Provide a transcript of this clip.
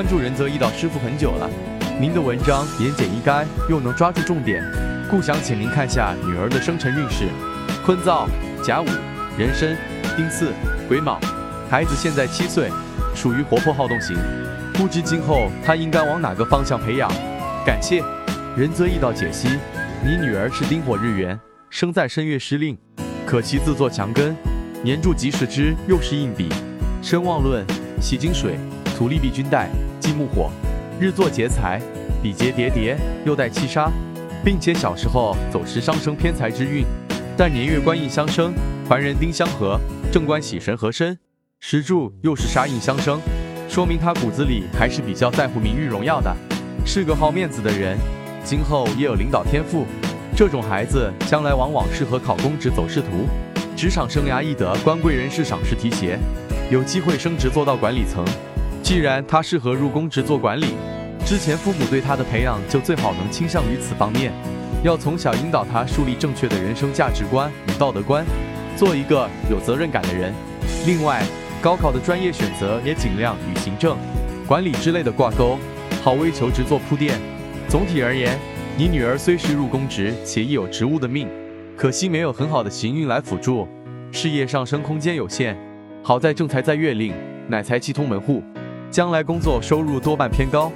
关注仁泽易道师傅很久了，您的文章言简意赅，又能抓住重点，故想请您看下女儿的生辰运势：坤燥、甲午、壬申、丁巳、癸卯。孩子现在七岁，属于活泼好动型，不知今后她应该往哪个方向培养？感谢仁泽易道解析：你女儿是丁火日元，生在申月失令，可惜自作强根，年柱吉时之又是硬笔，身旺论喜金水，土利必均带。忌木火，日作劫财，比劫叠叠，又带七杀，并且小时候走时伤生偏财之运，但年月官印相生，还人丁相合，正官喜神合身，时柱又是杀印相生，说明他骨子里还是比较在乎名誉荣耀的，是个好面子的人，今后也有领导天赋。这种孩子将来往往适合考公职走仕途，职场生涯易得官贵人士赏识提携，有机会升职做到管理层。既然他适合入公职做管理，之前父母对他的培养就最好能倾向于此方面，要从小引导他树立正确的人生价值观与道德观，做一个有责任感的人。另外，高考的专业选择也尽量与行政、管理之类的挂钩，好为求职做铺垫。总体而言，你女儿虽是入公职且亦有职务的命，可惜没有很好的行运来辅助，事业上升空间有限。好在正财在月令，乃财气通门户。将来工作收入多半偏高。